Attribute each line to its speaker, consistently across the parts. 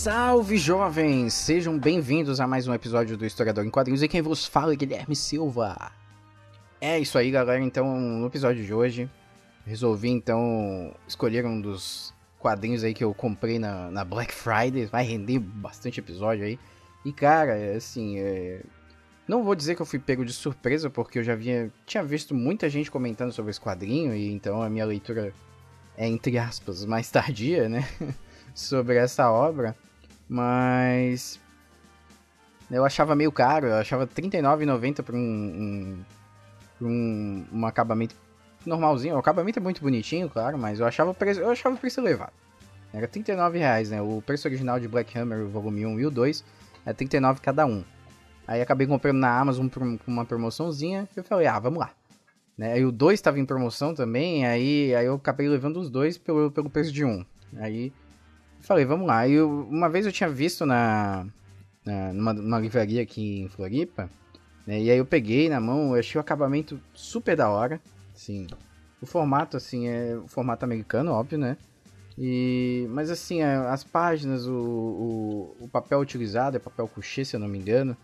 Speaker 1: salve jovens! Sejam bem-vindos a mais um episódio do Historiador em Quadrinhos e quem vos fala é Guilherme Silva. É isso aí, galera. Então, no episódio de hoje, resolvi então escolher um dos quadrinhos aí que eu comprei na, na Black Friday. Vai render bastante episódio aí. E cara, assim, é... não vou dizer que eu fui pego de surpresa, porque eu já tinha visto muita gente comentando sobre esse quadrinho, e então a minha leitura é, entre aspas, mais tardia, né? sobre essa obra. Mas eu achava meio caro, eu achava R$39,90 por um, um, um, um acabamento normalzinho. O acabamento é muito bonitinho, claro, mas eu achava o preço, eu achava preço elevado. Era R$39,00, né? O preço original de Black Hammer, o volume 1 e o 2, é R$39,00 cada um. Aí acabei comprando na Amazon por uma promoçãozinha, eu falei, ah, vamos lá. Né? Aí o 2 estava em promoção também, aí, aí eu acabei levando os dois pelo, pelo preço de um. Aí falei, vamos lá. E uma vez eu tinha visto na, na numa, numa livraria aqui em Floripa, né? E aí eu peguei na mão, eu achei o acabamento super da hora, assim. O formato, assim, é o formato americano, óbvio, né? E, mas assim, é, as páginas, o, o, o papel utilizado é papel couché, se eu não me engano.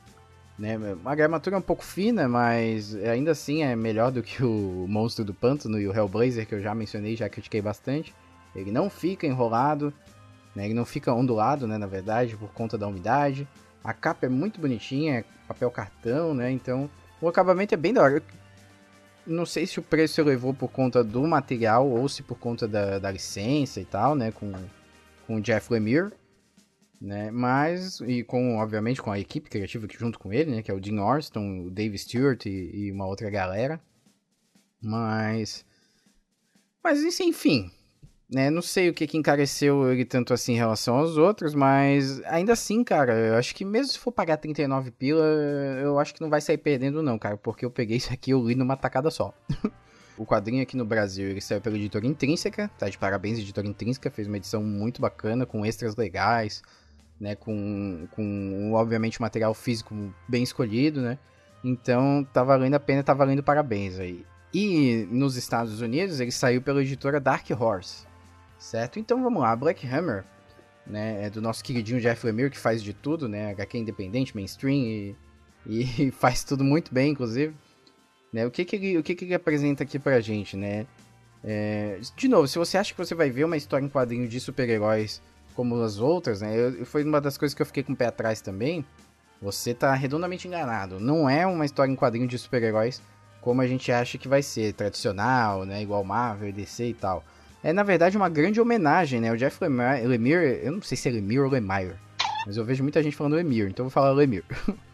Speaker 1: Né? A gramatura é um pouco fina, mas ainda assim é melhor do que o Monstro do Pântano e o Hellblazer, que eu já mencionei, já critiquei bastante. Ele não fica enrolado, né? Ele não fica ondulado, né, na verdade, por conta da umidade. A capa é muito bonitinha, é papel cartão, né? Então, o acabamento é bem da hora. Eu não sei se o preço elevou por conta do material ou se por conta da, da licença e tal, né, com, com o Jeff Lemire, né? Mas e com, obviamente, com a equipe criativa junto com ele, né, que é o Dean Orston, o Dave Stewart e, e uma outra galera. Mas mas enfim, né? Não sei o que, que encareceu ele tanto assim em relação aos outros, mas ainda assim, cara, eu acho que mesmo se for pagar 39 pila, eu acho que não vai sair perdendo não, cara, porque eu peguei isso aqui e eu li numa tacada só. o quadrinho aqui no Brasil, ele saiu pela editora Intrínseca, tá de parabéns, editora Intrínseca, fez uma edição muito bacana, com extras legais, né, com, com obviamente material físico bem escolhido, né, então tá valendo a pena, tá valendo parabéns aí. E nos Estados Unidos ele saiu pela editora Dark Horse, certo? Então vamos lá, Black Hammer, né, é do nosso queridinho Jeff Lemire, que faz de tudo, né, HQ independente, mainstream e, e faz tudo muito bem, inclusive. Né, o que que ele, o que que ele apresenta aqui pra gente, né? É, de novo, se você acha que você vai ver uma história em quadrinho de super-heróis como as outras, né, eu, foi uma das coisas que eu fiquei com o pé atrás também, você tá redondamente enganado. Não é uma história em quadrinho de super-heróis como a gente acha que vai ser, tradicional, né, igual Marvel, DC e tal é na verdade uma grande homenagem, né? O Jeff Lemire, Lemire eu não sei se é Lemire ou Lemire, mas eu vejo muita gente falando Lemire, então eu vou falar Lemire.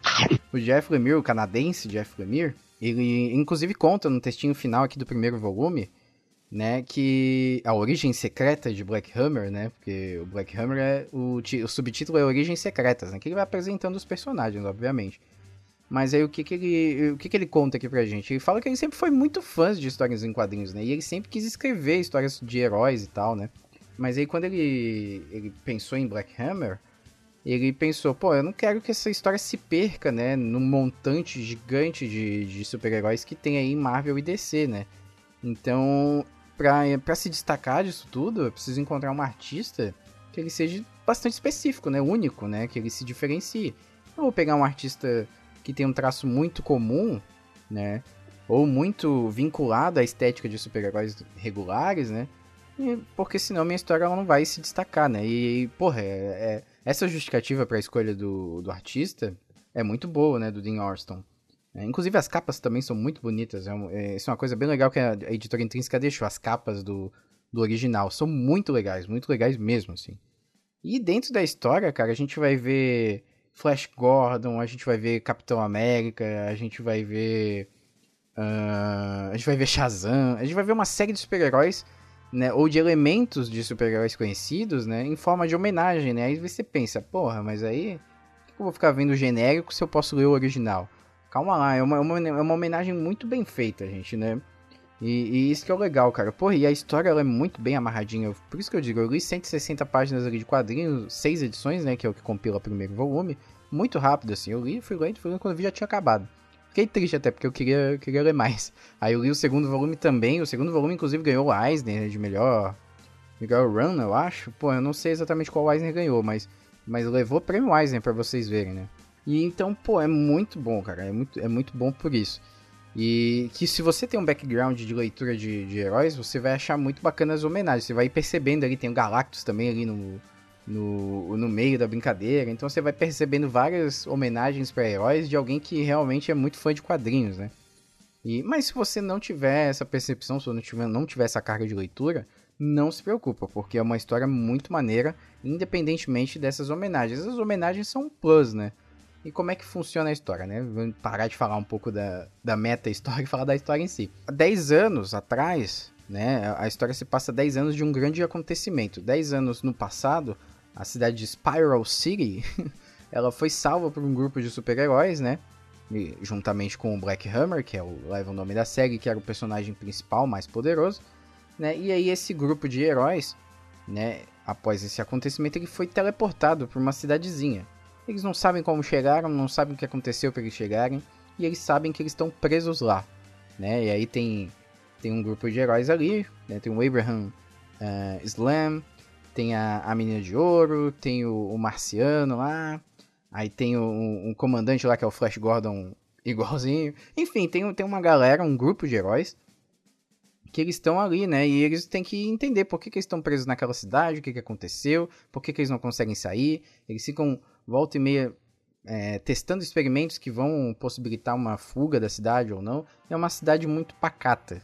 Speaker 1: o Jeff Lemire, o canadense Jeff Lemire, ele inclusive conta no textinho final aqui do primeiro volume, né, que a origem secreta de Black Hammer, né, porque o Black Hammer é o, o subtítulo é Origens Secretas, né, que ele vai apresentando os personagens, obviamente. Mas aí o que que ele, o que que ele conta aqui pra gente? Ele fala que ele sempre foi muito fã de histórias em quadrinhos, né? E ele sempre quis escrever histórias de heróis e tal, né? Mas aí quando ele, ele pensou em Black Hammer, ele pensou, pô, eu não quero que essa história se perca, né? Num montante gigante de, de super-heróis que tem aí em Marvel e DC, né? Então, pra, pra se destacar disso tudo, eu preciso encontrar um artista que ele seja bastante específico, né? Único, né? Que ele se diferencie. Eu vou pegar um artista que tem um traço muito comum, né? Ou muito vinculado à estética de super-heróis regulares, né? E, porque senão minha história ela não vai se destacar, né? E, porra, é, é, essa justificativa para a escolha do, do artista é muito boa, né? Do Dean Orston. É, inclusive as capas também são muito bonitas. É, é, isso é uma coisa bem legal que a, editora intrínseca deixou. As capas do, do original são muito legais, muito legais mesmo, assim. E dentro da história, cara, a gente vai ver Flash Gordon, a gente vai ver Capitão América, a gente vai ver. Uh, a gente vai ver Shazam, a gente vai ver uma série de super-heróis né, ou de elementos de super-heróis conhecidos, né, em forma de homenagem, né? Aí você pensa, porra, mas aí por que eu vou ficar vendo o genérico se eu posso ler o original? Calma lá, é uma, é uma, é uma homenagem muito bem feita, gente, né? E, e, isso que é o legal, cara. Porra, e a história ela é muito bem amarradinha. Por isso que eu digo, eu li 160 páginas ali de quadrinhos, seis edições, né? Que é o que compila o primeiro volume. Muito rápido, assim. Eu li, fui lendo, fui lendo quando vi já tinha acabado. Fiquei triste até, porque eu queria, queria ler mais. Aí eu li o segundo volume também. O segundo volume, inclusive, ganhou o Eisner de melhor. Melhor run, eu acho. Pô, eu não sei exatamente qual Eisner ganhou, mas, mas levou prêmio Eisner pra vocês verem, né? E então, pô, é muito bom, cara. É muito, é muito bom por isso. E que se você tem um background de leitura de, de heróis, você vai achar muito bacana as homenagens. Você vai percebendo ali, tem o Galactus também ali no, no, no meio da brincadeira. Então você vai percebendo várias homenagens para heróis de alguém que realmente é muito fã de quadrinhos, né? E, mas se você não tiver essa percepção, se você não tiver, não tiver essa carga de leitura, não se preocupa, porque é uma história muito maneira, independentemente dessas homenagens. As homenagens são um plus, né? E como é que funciona a história, né? Vamos parar de falar um pouco da, da meta-história e falar da história em si. Há 10 anos atrás, né? A história se passa 10 anos de um grande acontecimento. 10 anos no passado, a cidade de Spiral City, ela foi salva por um grupo de super-heróis, né? E, juntamente com o Black Hammer, que é o, leva o nome da série, que era o personagem principal, mais poderoso, né? E aí esse grupo de heróis, né? Após esse acontecimento, ele foi teleportado para uma cidadezinha. Eles não sabem como chegaram, não sabem o que aconteceu para eles chegarem, e eles sabem que eles estão presos lá, né? E aí tem tem um grupo de heróis ali, né? Tem o Abraham uh, Slam, tem a, a menina de ouro, tem o, o marciano lá, aí tem o, um comandante lá que é o Flash Gordon igualzinho. Enfim, tem, tem uma galera, um grupo de heróis que eles estão ali, né? E eles têm que entender por que, que eles estão presos naquela cidade, o que, que aconteceu, por que, que eles não conseguem sair. Eles ficam volta e meia é, testando experimentos que vão possibilitar uma fuga da cidade ou não. É uma cidade muito pacata,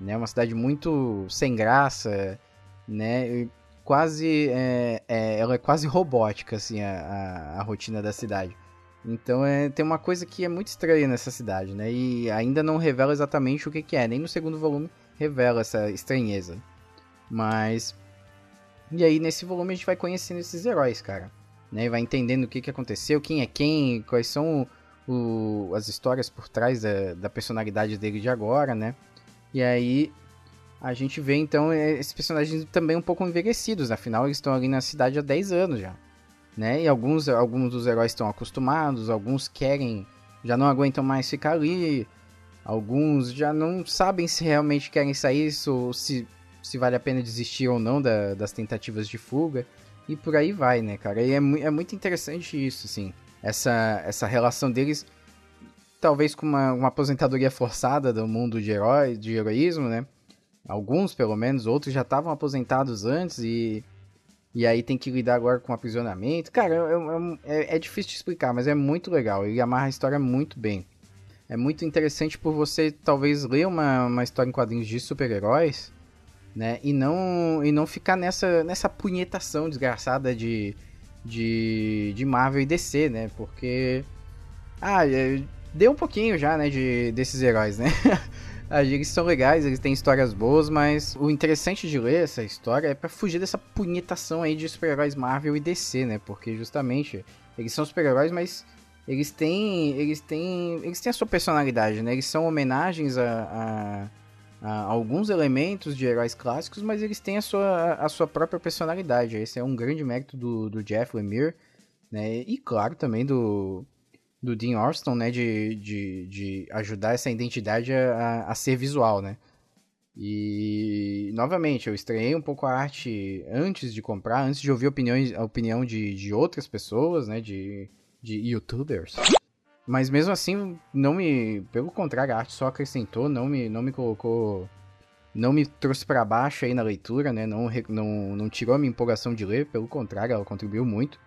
Speaker 1: né? Uma cidade muito sem graça, né? quase é, é, ela é quase robótica assim a, a, a rotina da cidade. Então é, tem uma coisa que é muito estranha nessa cidade, né? E ainda não revela exatamente o que, que é. Nem no segundo volume revela essa estranheza. Mas. E aí nesse volume a gente vai conhecendo esses heróis, cara. Né? Vai entendendo o que, que aconteceu, quem é quem, quais são o, as histórias por trás da, da personalidade dele de agora, né? E aí a gente vê então é, esses personagens também um pouco envelhecidos, afinal eles estão ali na cidade há 10 anos já. Né? E alguns, alguns dos heróis estão acostumados, alguns querem, já não aguentam mais ficar ali, alguns já não sabem se realmente querem sair, ou se, se vale a pena desistir ou não da, das tentativas de fuga, e por aí vai, né, cara? E é, é muito interessante isso, assim, essa, essa relação deles, talvez com uma, uma aposentadoria forçada do mundo de herói, de heroísmo, né? Alguns, pelo menos, outros já estavam aposentados antes e. E aí tem que lidar agora com aprisionamento. Cara, é, é, é, difícil de explicar, mas é muito legal. Ele amarra a história muito bem. É muito interessante por você talvez ler uma, uma história em quadrinhos de super-heróis, né? E não, e não ficar nessa, nessa punhetação desgraçada de, de, de Marvel e DC, né? Porque. Ah, é, deu um pouquinho já, né? De, desses heróis, né? Eles são legais, eles têm histórias boas, mas o interessante de ler essa história é para fugir dessa punhetação aí de super-heróis Marvel e DC, né? Porque justamente eles são super-heróis, mas eles têm, eles têm, eles têm a sua personalidade, né? Eles são homenagens a, a, a alguns elementos de heróis clássicos, mas eles têm a sua, a sua própria personalidade. Esse é um grande mérito do, do Jeff Lemire, né? E claro também do do Dean Orston, né, de, de, de ajudar essa identidade a, a ser visual, né. E, novamente, eu estranhei um pouco a arte antes de comprar, antes de ouvir opiniões, a opinião de, de outras pessoas, né, de, de youtubers. Mas mesmo assim, não me. Pelo contrário, a arte só acrescentou, não me, não me colocou. Não me trouxe para baixo aí na leitura, né? Não, não, não tirou a minha empolgação de ler, pelo contrário, ela contribuiu muito.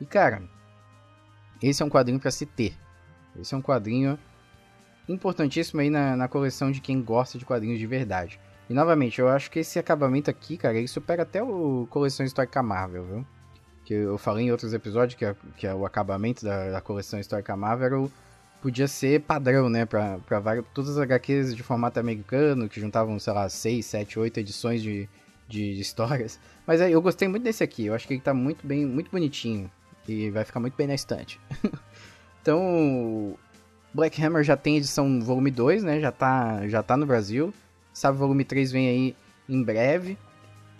Speaker 1: E cara, esse é um quadrinho para se ter. Esse é um quadrinho importantíssimo aí na, na coleção de quem gosta de quadrinhos de verdade. E novamente, eu acho que esse acabamento aqui, cara, ele supera até o coleção histórica Marvel, viu? Que eu falei em outros episódios que, é, que é o acabamento da, da coleção histórica Marvel podia ser padrão, né, pra, pra várias, todas as HQs de formato americano, que juntavam, sei lá, 6, 7, 8 edições de, de, de histórias. Mas aí, eu gostei muito desse aqui, eu acho que ele tá muito bem, muito bonitinho, e vai ficar muito bem na estante. então, Black Hammer já tem edição volume 2, né, já tá, já tá no Brasil. Sabe, volume 3 vem aí em breve.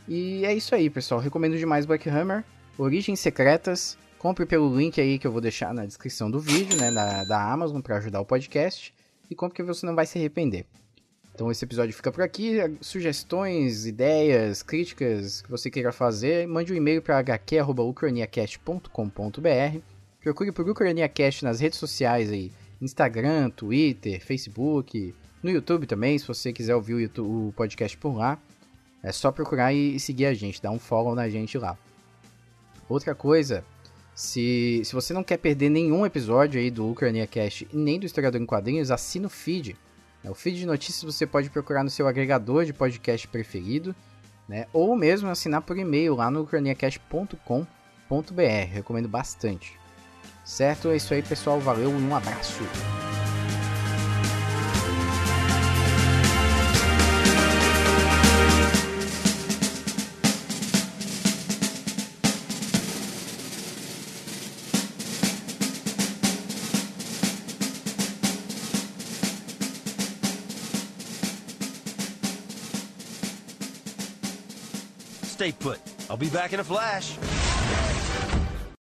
Speaker 1: E é isso aí, pessoal, recomendo demais Black Hammer. Origens Secretas, Compre pelo link aí que eu vou deixar na descrição do vídeo, né, da, da Amazon para ajudar o podcast. E compre que você não vai se arrepender. Então esse episódio fica por aqui. Sugestões, ideias, críticas que você queira fazer, mande um e-mail para hq.ucraniacast.com.br. Procure por Ucraniacast nas redes sociais aí, Instagram, Twitter, Facebook, no YouTube também, se você quiser ouvir o, YouTube, o podcast por lá. É só procurar e seguir a gente, dar um follow na gente lá. Outra coisa, se, se você não quer perder nenhum episódio aí do Ucrania Cast nem do Historiador em Quadrinhos, assina o feed. É, o feed de notícias você pode procurar no seu agregador de podcast preferido, né? Ou mesmo assinar por e-mail lá no ucraniacast.com.br. Recomendo bastante. Certo? É isso aí, pessoal. Valeu e um abraço.
Speaker 2: Stay put. I'll be back in a flash.